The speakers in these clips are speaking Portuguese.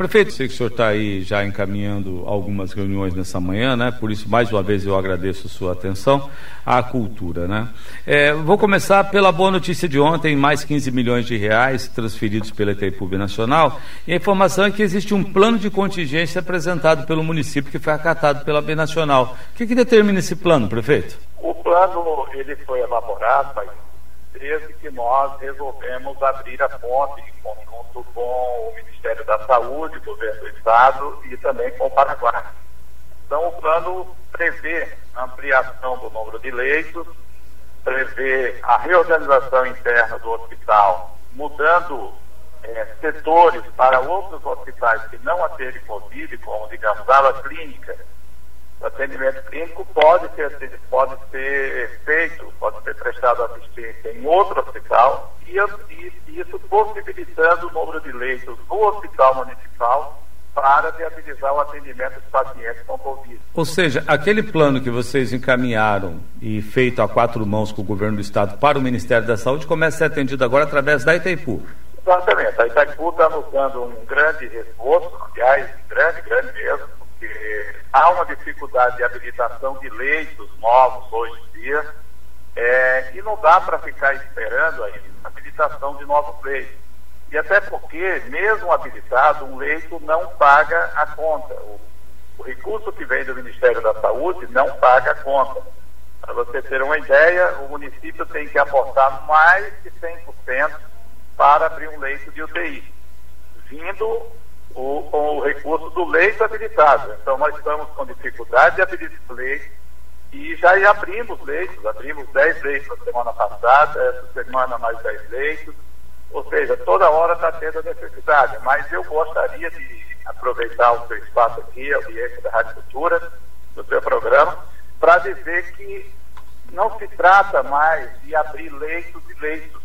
prefeito, sei que o senhor está aí já encaminhando algumas reuniões nessa manhã, né? Por isso, mais uma vez, eu agradeço a sua atenção à cultura, né? É, vou começar pela boa notícia de ontem, mais 15 milhões de reais transferidos pela Itaipu Nacional. E a informação é que existe um plano de contingência apresentado pelo município que foi acatado pela Nacional. O que, que determina esse plano, prefeito? O plano ele foi elaborado desde que nós resolvemos abrir a ponte em conjunto com o Ministério da Saúde, Governo do Estado e também com o Paraguai. Então, o plano prevê ampliação do número de leitos, prevê a reorganização interna do hospital, mudando é, setores para outros hospitais que não atendem Covid, como, digamos, ala clínica, atendimento clínico pode ser, pode ser feito, pode ser prestado assistência em outro hospital e, e isso possibilitando o número de leitos no hospital municipal para viabilizar o atendimento dos pacientes com Covid. Ou seja, aquele plano que vocês encaminharam e feito a quatro mãos com o governo do estado para o Ministério da Saúde começa a ser atendido agora através da Itaipu. Exatamente. A Itaipu está nos dando um grande reforço, aliás, grande, grande mesmo, porque há uma dificuldade de habilitação de leitos novos hoje em dia é, e não dá para ficar esperando a habilitação de novos leitos. E até porque, mesmo habilitado, um leito não paga a conta. O, o recurso que vem do Ministério da Saúde não paga a conta. Para você ter uma ideia, o município tem que aportar mais de 100% para abrir um leito de UTI, vindo o, com o recurso do leito habilitado. Então, nós estamos com dificuldade de habilitar leito e já abrimos leitos, abrimos 10 leitos na semana passada, essa semana mais 10 leitos, ou seja, toda hora está tendo a necessidade, mas eu gostaria de aproveitar o seu espaço aqui, a audiência da Rádio Cultura, do seu programa, para dizer que não se trata mais de abrir leitos e leitos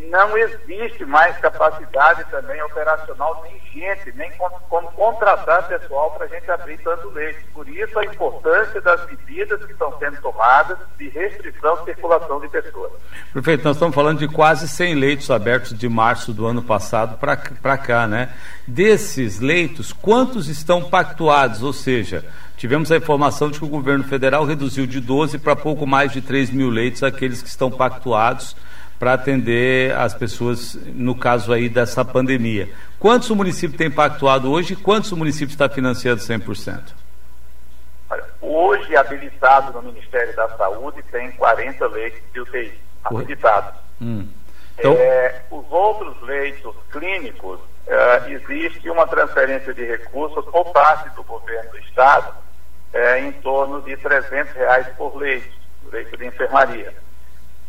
não existe mais capacidade também operacional, nem gente, nem como contratar pessoal para a gente abrir tanto leite. Por isso a importância das medidas que estão sendo tomadas de restrição de circulação de pessoas. Prefeito, nós estamos falando de quase 100 leitos abertos de março do ano passado para cá, né? Desses leitos, quantos estão pactuados? Ou seja, tivemos a informação de que o governo federal reduziu de 12 para pouco mais de 3 mil leitos aqueles que estão pactuados para atender as pessoas, no caso aí dessa pandemia. Quantos o município tem pactuado hoje e quantos o município está financiando 100%? Hoje, habilitado no Ministério da Saúde, tem 40 leitos de UTI habilitados. Hum. Então... É, os outros leitos clínicos, é, existe uma transferência de recursos por parte do governo do Estado é, em torno de 300 reais por leito, leito de enfermaria.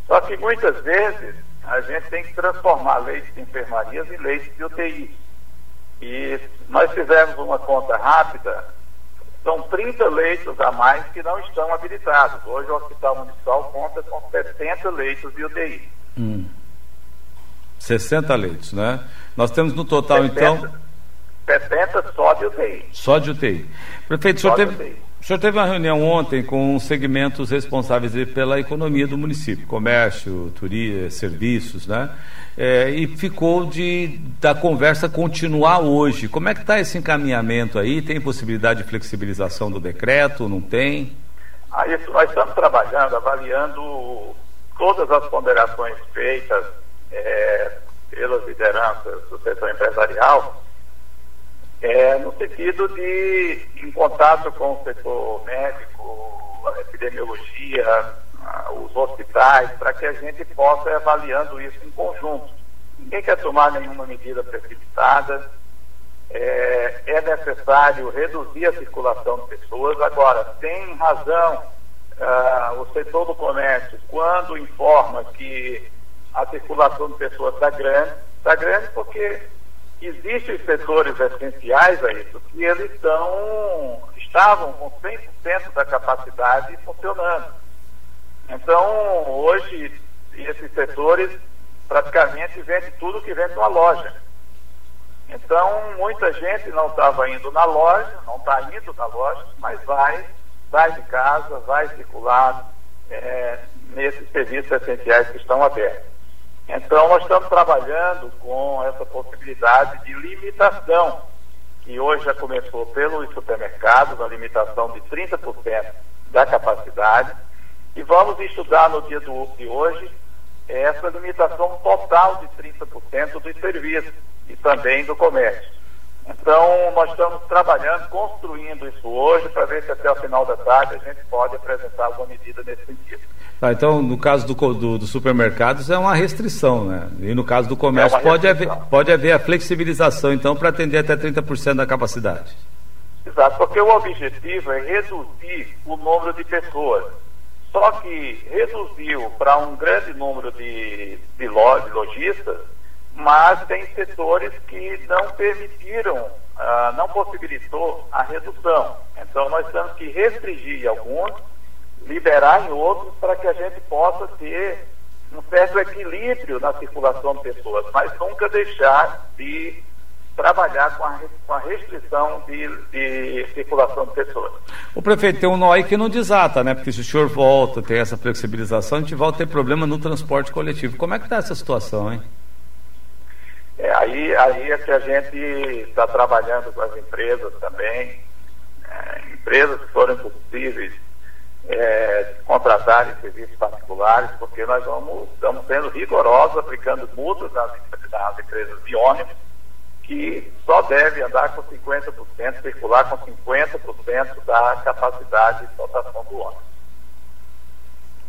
Só que muitas vezes a gente tem que transformar leitos de enfermarias em leitos de UTI. E nós fizemos uma conta rápida, são 30 leitos a mais que não estão habilitados. Hoje o Hospital Municipal conta com 60 leitos de UTI. Hum. 60 leitos, né? Nós temos no total, 70, então. 70 só de UTI. Só de UTI. Prefeito, o senhor teve. Senhor teve uma reunião ontem com segmentos responsáveis pela economia do município, comércio, turismo, serviços, né? É, e ficou de da conversa continuar hoje. Como é que está esse encaminhamento aí? Tem possibilidade de flexibilização do decreto? Não tem? Isso, nós estamos trabalhando, avaliando todas as ponderações feitas é, pelas lideranças do setor empresarial é, no sentido de, em contato com o setor médico, a epidemiologia, os hospitais, para que a gente possa ir avaliando isso em conjunto. Ninguém quer tomar nenhuma medida precipitada, é, é necessário reduzir a circulação de pessoas. Agora, tem razão uh, o setor do comércio quando informa que a circulação de pessoas está grande, está grande porque existem setores essenciais a isso que eles estão, estavam com 100% da capacidade funcionando. Então, hoje, esses setores praticamente vendem tudo que vende numa loja. Então, muita gente não estava indo na loja, não está indo na loja, mas vai, sai de casa, vai circular é, nesses serviços essenciais que estão abertos. Então, nós estamos trabalhando com essa possibilidade de limitação que hoje já começou pelos supermercados, a limitação de 30% da capacidade, e vamos estudar no dia do, de hoje essa limitação total de 30% dos serviços e também do comércio. Então, nós estamos trabalhando, construindo isso hoje, para ver se até o final da tarde a gente pode apresentar alguma medida nesse sentido. Tá, então, no caso do, do, do, supermercados, é uma restrição, né? E no caso do comércio, é pode, haver, pode haver a flexibilização, então, para atender até 30% da capacidade. Exato, porque o objetivo é reduzir o número de pessoas. Só que reduziu para um grande número de, de lojistas, mas tem setores que não permitiram, ah, não possibilitou a redução. Então nós temos que restringir alguns, liberar em outros para que a gente possa ter um certo equilíbrio na circulação de pessoas, mas nunca deixar de trabalhar com a, com a restrição de, de, circulação de pessoas. O prefeito tem um nó aí que não desata, né? Porque se o senhor volta, tem essa flexibilização, a gente volta a ter problema no transporte coletivo. Como é que está essa situação, hein? Aí, aí é que a gente está trabalhando com as empresas também, é, empresas que forem possíveis é, contratarem serviços particulares, porque nós vamos, estamos sendo rigorosos, aplicando multas nas, nas empresas de ônibus, que só deve andar com 50%, circular com 50% da capacidade de dotação do ônibus.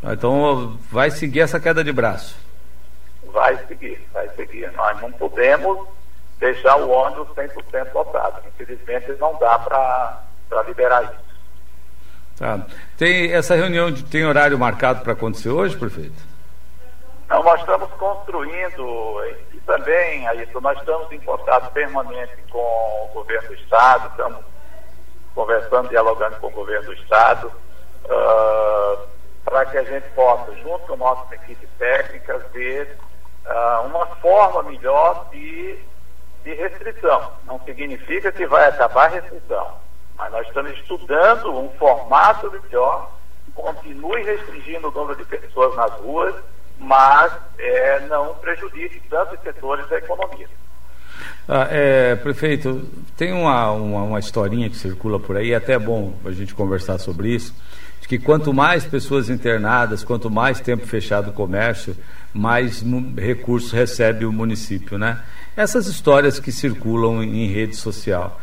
Então vai seguir essa queda de braço vai seguir, vai seguir. Nós não podemos deixar o ônibus 100% lotado. Infelizmente, não dá para liberar isso. Tá. Tem essa reunião de, tem horário marcado para acontecer hoje, prefeito? Não, nós estamos construindo e também, aí, nós estamos em contato permanente com o governo do Estado, estamos conversando, dialogando com o governo do Estado, uh, para que a gente possa, junto com a nossa equipe técnica, ver uh, uma forma melhor de, de restrição. Não significa que vai acabar a restrição, mas nós estamos estudando um formato melhor continue restringindo o número de pessoas nas ruas, mas é, não prejudique tantos setores da economia. Ah, é, prefeito, tem uma, uma, uma, historinha que circula por aí, é até bom a gente conversar sobre isso, de que quanto mais pessoas internadas, quanto mais tempo fechado o comércio, mais recursos recebe o município, né? Essas histórias que circulam em rede social.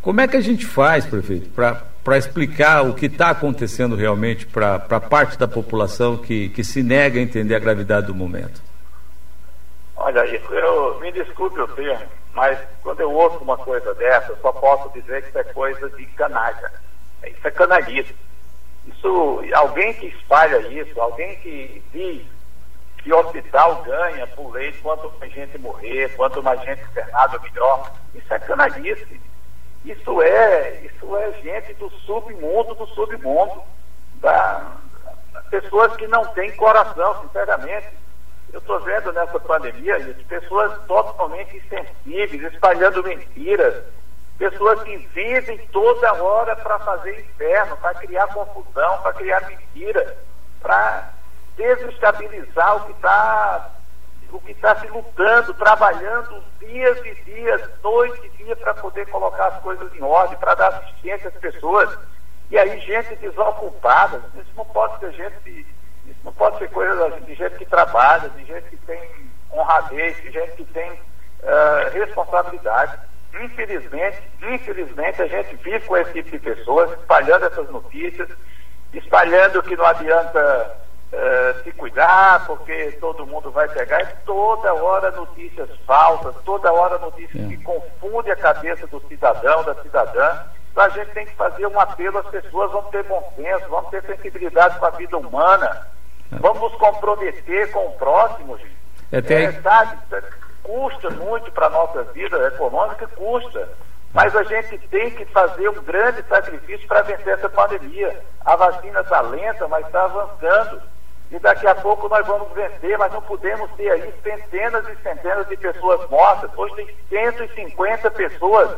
Como é que a gente faz, prefeito, para explicar o que está acontecendo realmente para parte da população que, que se nega a entender a gravidade do momento? Olha, eu, me desculpe o termo, mas quando eu ouço uma coisa dessa, eu só posso dizer que isso é coisa de canalha. Isso é canalhismo. Isso, alguém que espalha isso, alguém que diz que o hospital ganha por lei quanto mais gente morrer, quanto mais gente internada, melhor. Isso é canalice. Isso é, isso é gente do submundo, do submundo. Da, pessoas que não têm coração, sinceramente. Eu estou vendo nessa pandemia pessoas totalmente insensíveis, espalhando mentiras, pessoas que vivem toda hora para fazer inferno, para criar confusão, para criar mentira, para desestabilizar o que está o que está se lutando, trabalhando dias e dias, noite e dia para poder colocar as coisas em ordem, para dar assistência às pessoas. E aí gente desocupada, isso não pode ser gente, isso não pode ser coisa de gente que trabalha, de gente que tem honradez, de gente que tem uh, responsabilidade. Infelizmente, infelizmente a gente vive com esse tipo de pessoas, espalhando essas notícias, espalhando que não adianta uh, se cuidar, porque todo mundo vai pegar, e toda hora notícias falsas, toda hora notícias é. que confundem a cabeça do cidadão, da cidadã. Então a gente tem que fazer um apelo às pessoas, vamos ter bom senso, vamos ter sensibilidade com a vida humana, é. vamos nos comprometer com o próximo, gente. É, tem... é, sabe, custa muito para a nossa vida econômica, custa. Mas a gente tem que fazer um grande sacrifício para vencer essa pandemia. A vacina está lenta, mas está avançando e daqui a pouco nós vamos vencer, mas não podemos ter aí centenas e centenas de pessoas mortas. Hoje tem 150 pessoas,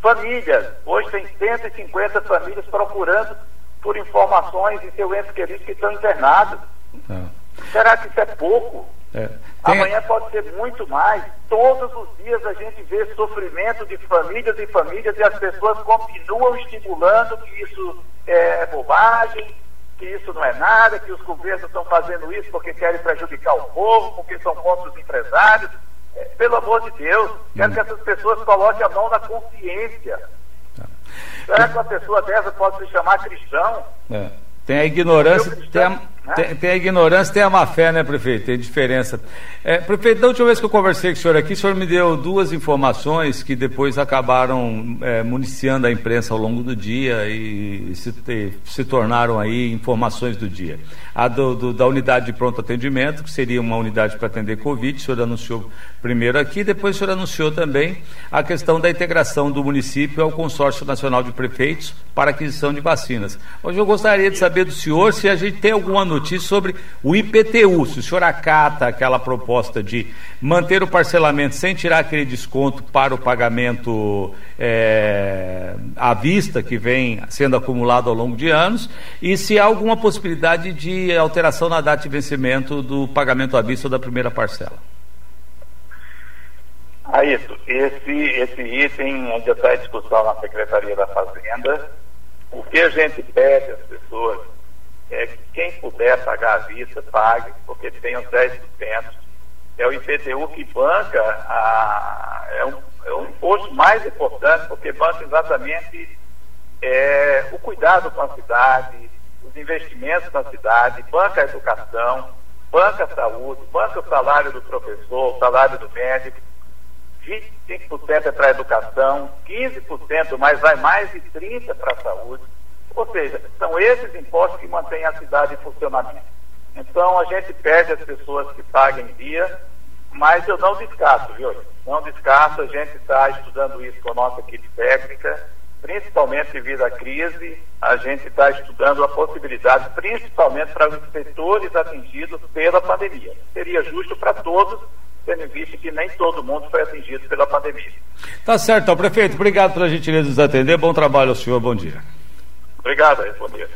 famílias, hoje tem 150 famílias procurando por informações de seus entes queridos que estão internados. Tá. Será que isso é pouco? É. Tem... Amanhã pode ser muito mais. Todos os dias a gente vê sofrimento de famílias e famílias e as pessoas continuam estimulando que isso é bobagem, que isso não é nada, que os governos estão fazendo isso porque querem prejudicar o povo, porque são contra os empresários. É, pelo amor de Deus, quero hum. que essas pessoas coloquem a mão na consciência. Tá. Será que uma pessoa dessa pode se chamar cristão? É. Tem a ignorância, tem a, tem, tem, a ignorância, tem a má fé, né, prefeito? Tem diferença. É, prefeito, da última vez que eu conversei com o senhor aqui, o senhor me deu duas informações que depois acabaram é, municiando a imprensa ao longo do dia e se, se tornaram aí informações do dia. A do, do, da unidade de pronto atendimento, que seria uma unidade para atender Covid, o senhor anunciou primeiro aqui, depois o senhor anunciou também a questão da integração do município ao Consórcio Nacional de Prefeitos para aquisição de vacinas. Hoje eu gostaria de saber do senhor se a gente tem alguma notícia sobre o IPTU. Se o senhor acata aquela proposta de manter o parcelamento sem tirar aquele desconto para o pagamento é, à vista que vem sendo acumulado ao longo de anos, e se há alguma possibilidade de alteração na data de vencimento do pagamento à vista da primeira parcela. Ah, isso. Esse, esse item ainda está em discussão na Secretaria da Fazenda. O que a gente pede às pessoas é que quem puder pagar à vista, pague, porque tem os 10%. É o IPTU que banca, a, é, um, é um imposto mais importante, porque banca exatamente é, o cuidado com a cidade, os investimentos na cidade, banca a educação, banca a saúde, banca o salário do professor, o salário do médico, 25% é para a educação, 15%, mas vai mais de 30% para a saúde. Ou seja, são esses impostos que mantêm a cidade em funcionamento. Então a gente pede às pessoas que paguem dia, mas eu não descarto, viu? Não descarto, a gente está estudando isso com a nossa equipe técnica, principalmente devido à crise, a gente está estudando a possibilidade, principalmente para os setores atingidos pela pandemia. Seria justo para todos, tendo em vista que nem todo mundo foi atingido pela pandemia. Tá certo, então, prefeito, obrigado pela gentileza de nos atender, bom trabalho ao senhor, bom dia. Obrigado, bom dia.